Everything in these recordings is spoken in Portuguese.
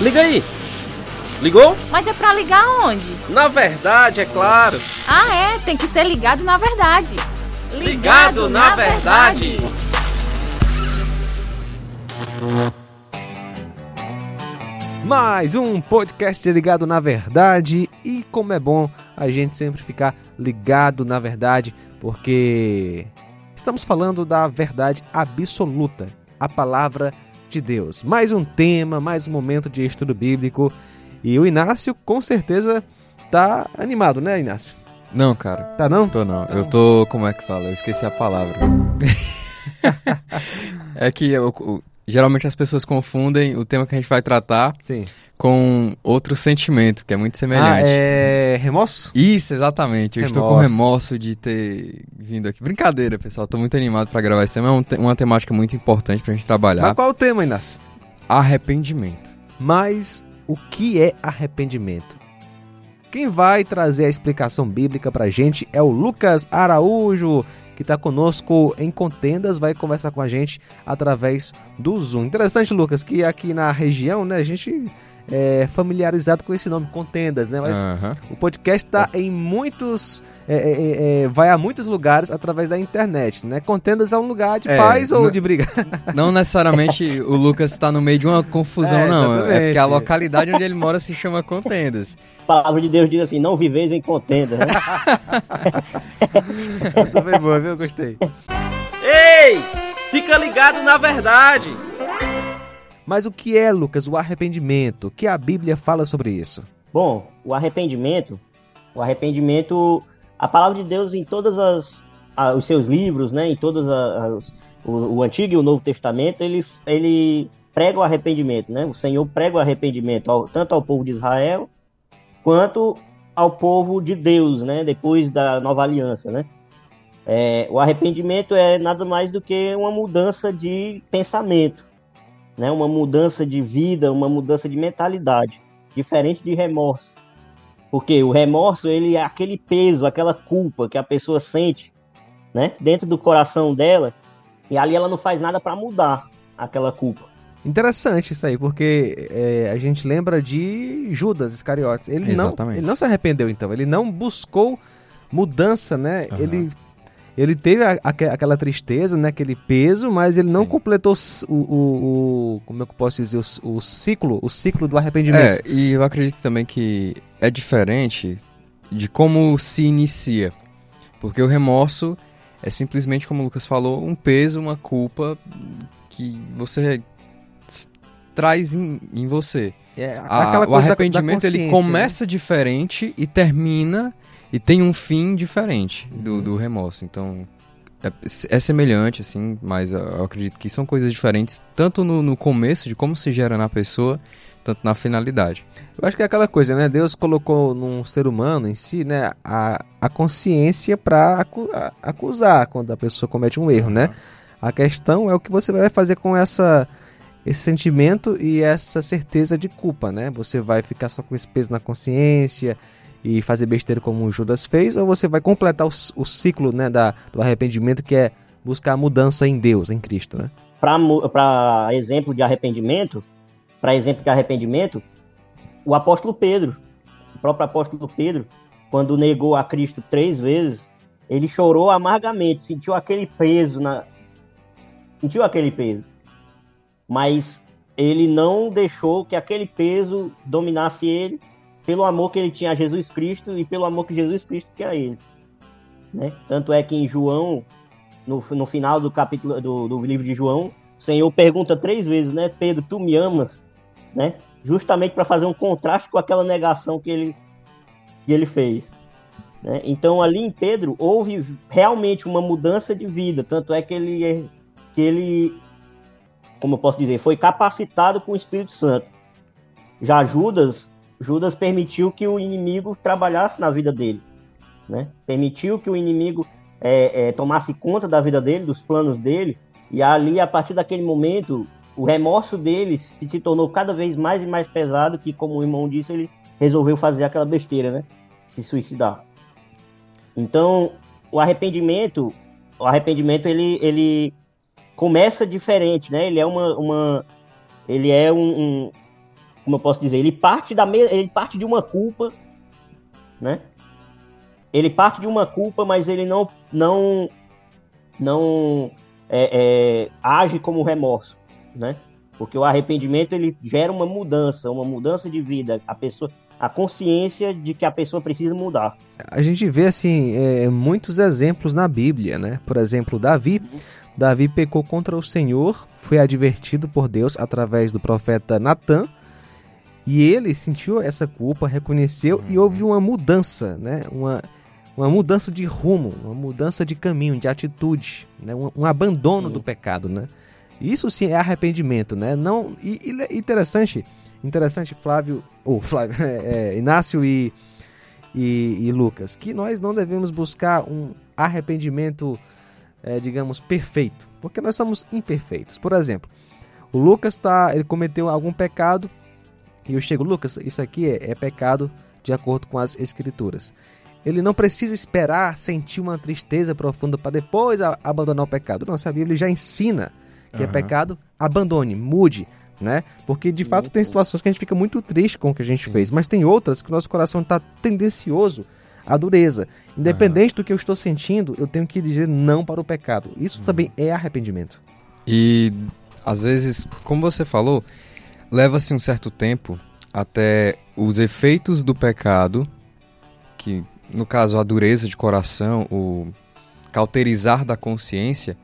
Liga aí! Ligou? Mas é pra ligar onde? Na verdade, é claro. Ah, é, tem que ser ligado na verdade. Ligado, ligado na, na, verdade. verdade. Mais um podcast ligado na verdade e como é bom a gente sempre ficar ligado na verdade, porque estamos falando da verdade absoluta, a palavra de Deus. Mais um tema, mais um momento de estudo bíblico e o Inácio com certeza tá animado, né, Inácio? Não, cara. Tá não? Tô não. Eu tô, como é que fala? Eu esqueci a palavra. é que eu, geralmente as pessoas confundem o tema que a gente vai tratar Sim. com outro sentimento, que é muito semelhante. Ah, é remorso? Isso, exatamente. Eu remorso. estou com remorso de ter vindo aqui. Brincadeira, pessoal. Tô muito animado para gravar esse tema. É uma temática muito importante pra gente trabalhar. Mas qual é o tema, Inácio? Arrependimento. Mas o que é arrependimento? Quem vai trazer a explicação bíblica pra gente é o Lucas Araújo, que está conosco em contendas, vai conversar com a gente através do Zoom. Interessante, Lucas, que aqui na região, né, a gente é, familiarizado com esse nome, Contendas, né? Mas uhum. o podcast está em muitos. É, é, é, é, vai a muitos lugares através da internet, né? Contendas é um lugar de é, paz ou de briga? Não necessariamente o Lucas está no meio de uma confusão, não. É porque a localidade onde ele mora se chama Contendas. A palavra de Deus diz assim: não viveis em contendas. Né? Essa foi boa, viu? Gostei. Ei! Fica ligado na verdade! Mas o que é, Lucas, o arrependimento? O que a Bíblia fala sobre isso? Bom, o arrependimento, o arrependimento, a palavra de Deus em todas as os seus livros, né, em todas as, o, o, Antigo e o Novo Testamento, ele ele prega o arrependimento, né? O Senhor prega o arrependimento ao, tanto ao povo de Israel quanto ao povo de Deus, né? Depois da Nova Aliança, né? É, o arrependimento é nada mais do que uma mudança de pensamento, né? Uma mudança de vida, uma mudança de mentalidade, diferente de remorso. Porque o remorso, ele é aquele peso, aquela culpa que a pessoa sente, né, dentro do coração dela, e ali ela não faz nada para mudar aquela culpa. Interessante isso aí, porque é, a gente lembra de Judas Iscariotes. Ele não, ele não se arrependeu, então. Ele não buscou mudança, né? Uhum. Ele ele teve a, a, aquela tristeza, né, aquele peso, mas ele Sim. não completou o, o, o, como é que eu posso dizer, o, o, ciclo, o ciclo do arrependimento. É, e eu acredito também que é diferente de como se inicia, porque o remorso é simplesmente, como o Lucas falou, um peso, uma culpa que você traz em, em você. É, a, o arrependimento da, da ele começa né? diferente e termina e tem um fim diferente do, uhum. do remorso. Então, é, é, semelhante, assim, mas eu acredito que são coisas diferentes, tanto no, no, começo, de como se gera na pessoa, tanto na finalidade. Eu acho que é aquela coisa, né? Deus colocou num ser humano em si, né, a, a consciência para acu acusar quando a pessoa comete um erro, né? A questão é o que você vai fazer com essa esse sentimento e essa certeza de culpa, né? Você vai ficar só com esse peso na consciência, e fazer besteira como o Judas fez, ou você vai completar o, o ciclo né, da, do arrependimento, que é buscar mudança em Deus, em Cristo, né? Para exemplo de arrependimento, para exemplo de arrependimento, o apóstolo Pedro, o próprio apóstolo Pedro, quando negou a Cristo três vezes, ele chorou amargamente, sentiu aquele peso na, sentiu aquele peso, mas ele não deixou que aquele peso dominasse ele pelo amor que ele tinha a Jesus Cristo e pelo amor que Jesus Cristo tinha a ele. Né? Tanto é que em João, no, no final do capítulo do, do livro de João, o Senhor pergunta três vezes, né? Pedro, tu me amas? Né? Justamente para fazer um contraste com aquela negação que ele, que ele fez. Né? Então ali em Pedro houve realmente uma mudança de vida, tanto é que ele, que ele, como eu posso dizer, foi capacitado com o Espírito Santo. Já Judas Judas permitiu que o inimigo trabalhasse na vida dele, né? Permitiu que o inimigo é, é, tomasse conta da vida dele, dos planos dele, e ali, a partir daquele momento, o remorso dele se tornou cada vez mais e mais pesado, que, como o irmão disse, ele resolveu fazer aquela besteira, né? Se suicidar. Então, o arrependimento, o arrependimento, ele, ele começa diferente, né? Ele é uma, uma ele é um, um como eu posso dizer, ele parte da ele parte de uma culpa, né? Ele parte de uma culpa, mas ele não não não é, é, age como remorso, né? Porque o arrependimento ele gera uma mudança, uma mudança de vida. A pessoa, a consciência de que a pessoa precisa mudar. A gente vê assim é, muitos exemplos na Bíblia, né? Por exemplo, Davi. Davi pecou contra o Senhor, foi advertido por Deus através do profeta Natan e ele sentiu essa culpa, reconheceu uhum. e houve uma mudança, né? Uma, uma mudança de rumo, uma mudança de caminho, de atitude, né? um, um abandono do pecado, né? Isso sim é arrependimento, né? Não e, e interessante, interessante Flávio, ou Flávio, é, é, Inácio e, e, e, Lucas, que nós não devemos buscar um arrependimento, é, digamos, perfeito, porque nós somos imperfeitos. Por exemplo, o Lucas tá, ele cometeu algum pecado e eu chego, Lucas, isso aqui é, é pecado de acordo com as escrituras. Ele não precisa esperar sentir uma tristeza profunda para depois abandonar o pecado. Nossa, a Bíblia já ensina que uhum. é pecado, abandone, mude, né? Porque de fato tem situações que a gente fica muito triste com o que a gente Sim. fez, mas tem outras que o nosso coração está tendencioso à dureza. Independente uhum. do que eu estou sentindo, eu tenho que dizer não para o pecado. Isso uhum. também é arrependimento. E às vezes, como você falou, leva-se um certo tempo até os efeitos do pecado, que no caso a dureza de coração, o cauterizar da consciência,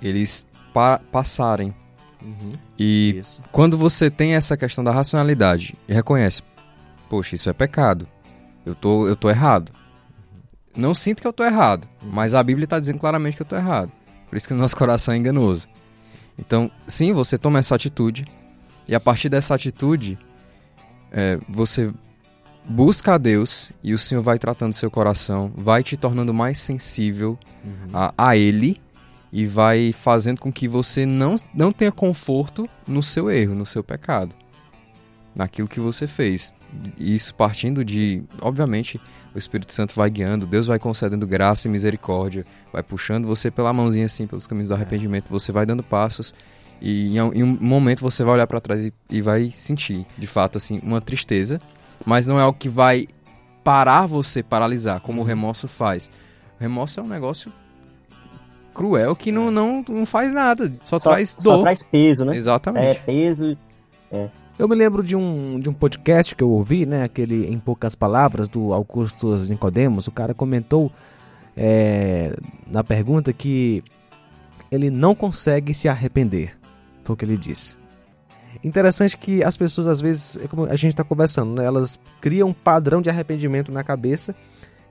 eles pa passarem. Uhum. E isso. quando você tem essa questão da racionalidade e reconhece, poxa, isso é pecado, eu tô, eu tô errado. Não sinto que eu tô errado, uhum. mas a Bíblia está dizendo claramente que eu tô errado. Por isso que o nosso coração é enganoso. Então, sim, você toma essa atitude, e a partir dessa atitude, é, você busca a Deus e o Senhor vai tratando seu coração, vai te tornando mais sensível uhum. a, a Ele e vai fazendo com que você não, não tenha conforto no seu erro, no seu pecado, naquilo que você fez. Isso partindo de, obviamente, o Espírito Santo vai guiando, Deus vai concedendo graça e misericórdia, vai puxando você pela mãozinha assim, pelos caminhos do arrependimento, você vai dando passos e em, um momento você vai olhar para trás e, e, vai sentir, de fato, assim, uma tristeza, mas não é algo que vai parar você, paralisar, como o remorso faz. O remorso é um negócio cruel que não, não, não faz nada, só, só traz dor. Só traz peso, né? Exatamente. É, peso. É. Eu me lembro de um, de um podcast que eu ouvi, né? Aquele Em Poucas Palavras, do Augustus Nicodemos. O cara comentou é, na pergunta que ele não consegue se arrepender. Foi o que ele disse. Interessante que as pessoas, às vezes, é como a gente está conversando, né? elas criam um padrão de arrependimento na cabeça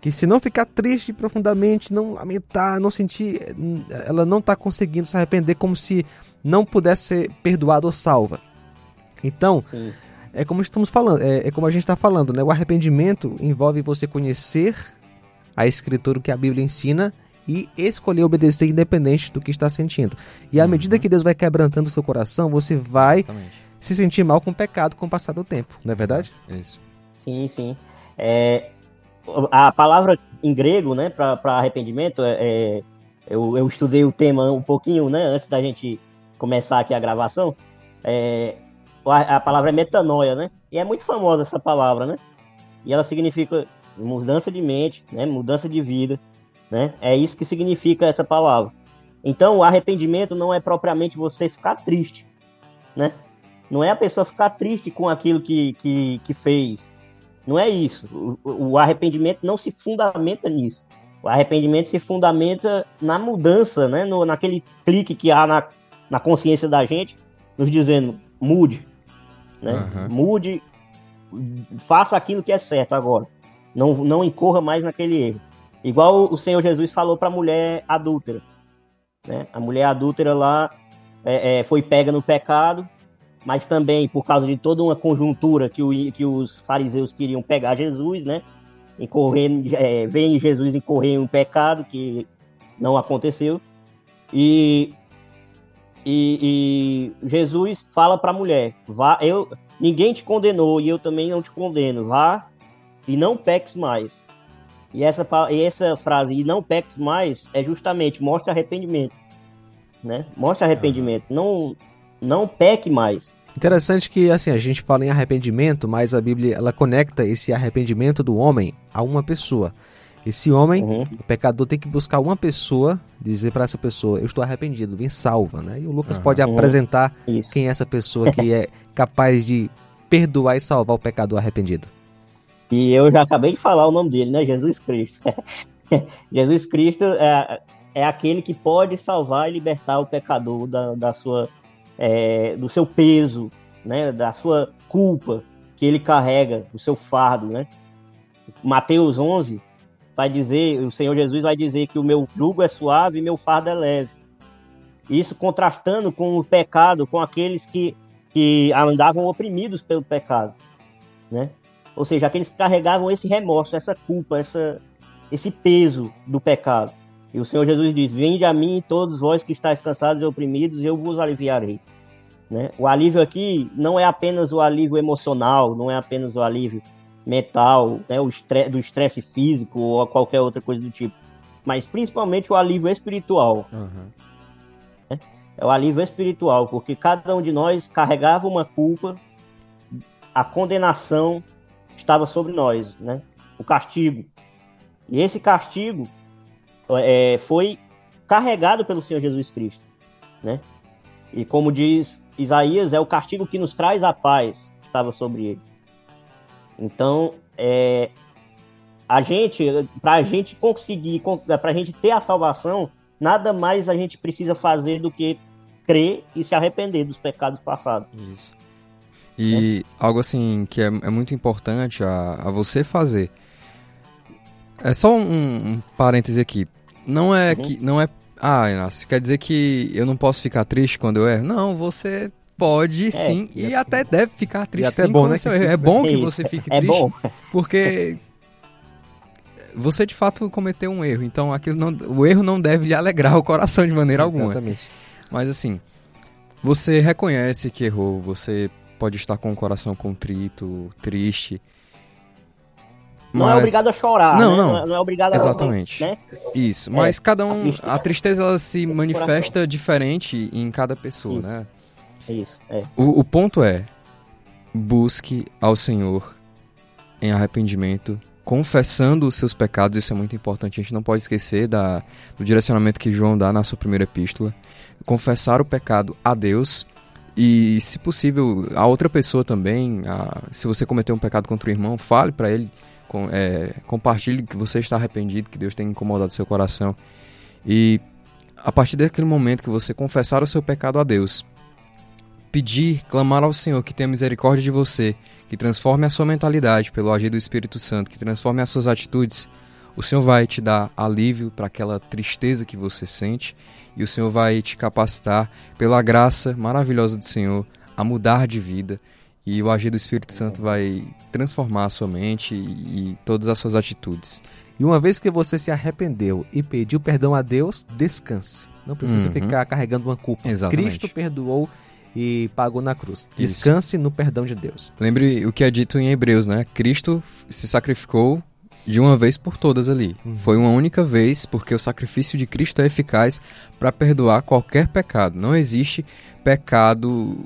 que se não ficar triste profundamente, não lamentar, não sentir, ela não está conseguindo se arrepender como se não pudesse ser perdoada ou salva. Então, Sim. é como estamos falando, é, é como a gente está falando, né? O arrependimento envolve você conhecer a escritura que a Bíblia ensina e escolher obedecer independente do que está sentindo. E à uhum. medida que Deus vai quebrantando o seu coração, você vai Exatamente. se sentir mal com o pecado com o passar do tempo, não é verdade? Isso. Sim, sim. É, a palavra em grego, né, para arrependimento, é, é, eu, eu, estudei o tema um pouquinho, né, antes da gente começar aqui a gravação. É, a, a palavra é metanoia, né? E é muito famosa essa palavra, né? E ela significa mudança de mente, né, mudança de vida. Né? É isso que significa essa palavra. Então, o arrependimento não é propriamente você ficar triste, né? Não é a pessoa ficar triste com aquilo que, que, que fez. Não é isso. O, o arrependimento não se fundamenta nisso. O arrependimento se fundamenta na mudança, né? No, naquele clique que há na, na consciência da gente, nos dizendo, mude. Né? Uhum. Mude, faça aquilo que é certo agora. Não, não incorra mais naquele erro. Igual o Senhor Jesus falou para a mulher adúltera. Né? A mulher adúltera lá é, é, foi pega no pecado, mas também por causa de toda uma conjuntura que, o, que os fariseus queriam pegar Jesus, né? Incorrer, é, vem Jesus incorrer em um pecado que não aconteceu. E, e, e Jesus fala para a mulher: vá, eu, ninguém te condenou e eu também não te condeno. Vá e não peques mais. E essa, e essa frase, e não peques mais, é justamente mostra arrependimento. Né? Mostra arrependimento. Não, não peque mais. Interessante que assim a gente fala em arrependimento, mas a Bíblia ela conecta esse arrependimento do homem a uma pessoa. Esse homem, Uhum. o pecador tem que buscar uma pessoa, dizer para essa pessoa, eu estou arrependido, me salva, né? E o Lucas Aham. pode Uhum. apresentar Isso. quem é essa pessoa que é capaz de perdoar e salvar o pecador arrependido. E eu já acabei de falar o nome dele, né? Jesus Cristo. Jesus Cristo é, é aquele que pode salvar e libertar o pecador da, da sua, é, do seu peso, né? Da sua culpa que ele carrega, do seu fardo, né? Mateus 11 vai dizer, o Senhor Jesus vai dizer que o meu jugo é suave e meu fardo é leve. Isso contrastando com o pecado, com aqueles que, que andavam oprimidos pelo pecado, né? Ou seja, aqueles que carregavam esse remorso, essa culpa, essa, esse peso do pecado. E o Senhor Jesus diz: Vinde a mim, todos vós que estáis cansados e oprimidos, e eu vos aliviarei. Né? O alívio aqui não é apenas o alívio emocional, não é apenas o alívio mental, né? o estre do estresse físico ou qualquer outra coisa do tipo, mas principalmente o alívio espiritual. Aham. É o alívio espiritual, porque cada um de nós carregava uma culpa, a condenação estava sobre nós, né? O castigo. E esse castigo é, foi carregado pelo Senhor Jesus Cristo, né? E como diz Isaías, é o castigo que nos traz a paz, que estava sobre ele. Então, é, a gente, para a gente conseguir, para a gente ter a salvação, nada mais a gente precisa fazer do que crer e se arrepender dos pecados passados. Isso. E algo assim que é, é muito importante a, a você fazer. É só um, um parêntese aqui. Não é Uhum. que. Não é. Ah, Inácio, quer dizer que eu não posso ficar triste quando eu erro? Não, você pode sim. E até deve ficar triste até é sim bom, né, erra. fique- É bom que você fique É triste. bom. Porque você de fato cometeu um erro. Então aquilo não, o erro não deve lhe alegrar o coração de maneira alguma. Exatamente. Mas assim, você reconhece que errou, você pode estar com o coração contrito, triste. Não é mas- obrigado a chorar, Não, né? não. é- não é obrigado a Exatamente. né? Isso, mas cada um. a tristeza- ela se manifesta diferente em cada pessoa, Isso. né? É isso, é. O, o ponto é: busque ao Senhor em arrependimento, confessando os seus pecados. Isso é muito importante. A gente não pode esquecer da, do direcionamento que João dá na sua primeira epístola. Confessar o pecado a Deus e, se possível, a outra pessoa também. a- se você cometeu um pecado contra o irmão, fale para ele. com- é, compartilhe que você está arrependido, que Deus tem incomodado seu coração. E a partir daquele momento que você confessar o seu pecado a Deus, pedir, clamar ao Senhor que tenha misericórdia de você, que transforme a sua mentalidade pelo agir do Espírito Santo, que transforme as suas atitudes, o Senhor vai te dar alívio para aquela tristeza que você sente e o Senhor vai te capacitar pela graça maravilhosa do Senhor a mudar de vida e o agir do Espírito Santo vai transformar a sua mente e, e todas as suas atitudes. E uma vez que você se arrependeu e pediu perdão a Deus, descanse. Não precisa Uhum. ficar carregando uma culpa. Exatamente. Cristo perdoou e pagou na cruz. Isso. Descanse no perdão de Deus. Lembre o que é dito em Hebreus, né? Cristo se sacrificou de uma vez por todas ali. Foi uma única vez, porque o sacrifício de Cristo é eficaz para perdoar qualquer pecado. Não existe pecado,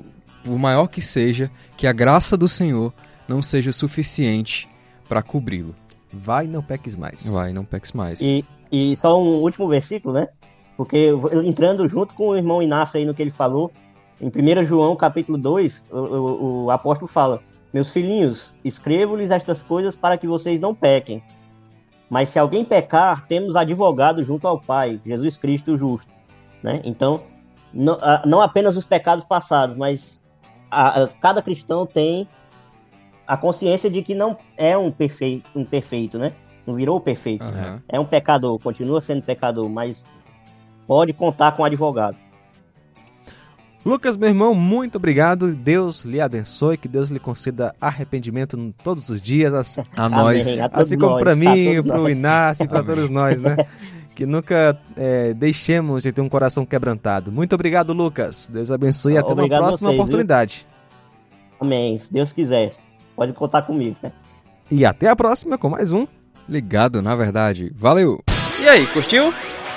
por maior que seja, que a graça do Senhor não seja suficiente para cobri-lo. Vai e não peques mais. Vai, não peques mais. E, e só um último versículo, né? Porque entrando junto com o irmão Inácio aí no que ele falou, em 1 João capítulo 2, o, o- o apóstolo fala: Meus filhinhos, escrevo-lhes estas coisas para que vocês não pequem. Mas se alguém pecar, temos advogado junto ao Pai, Jesus Cristo o justo. Né? Então, não, a- não apenas os pecados passados, mas a- a- cada cristão tem a consciência de que não é um perfeito, um perfeito, né? Não virou perfeito. Aham. É um pecador, continua sendo pecador, mas pode contar com um advogado. Lucas, meu irmão, muito obrigado. Deus lhe abençoe, que Deus lhe conceda arrependimento todos os dias, assim, A nós. Amém. A assim como para a mim, para o. Inácio e para todos nós, né? Que nunca é, deixemos de ter um coração quebrantado. Muito obrigado, Lucas. Deus abençoe e até uma Obrigado a próxima vocês, viu? oportunidade. Amém. Se Deus quiser, pode contar comigo. Né? E até a próxima com mais um. Ligado, na verdade. Valeu! E aí, curtiu?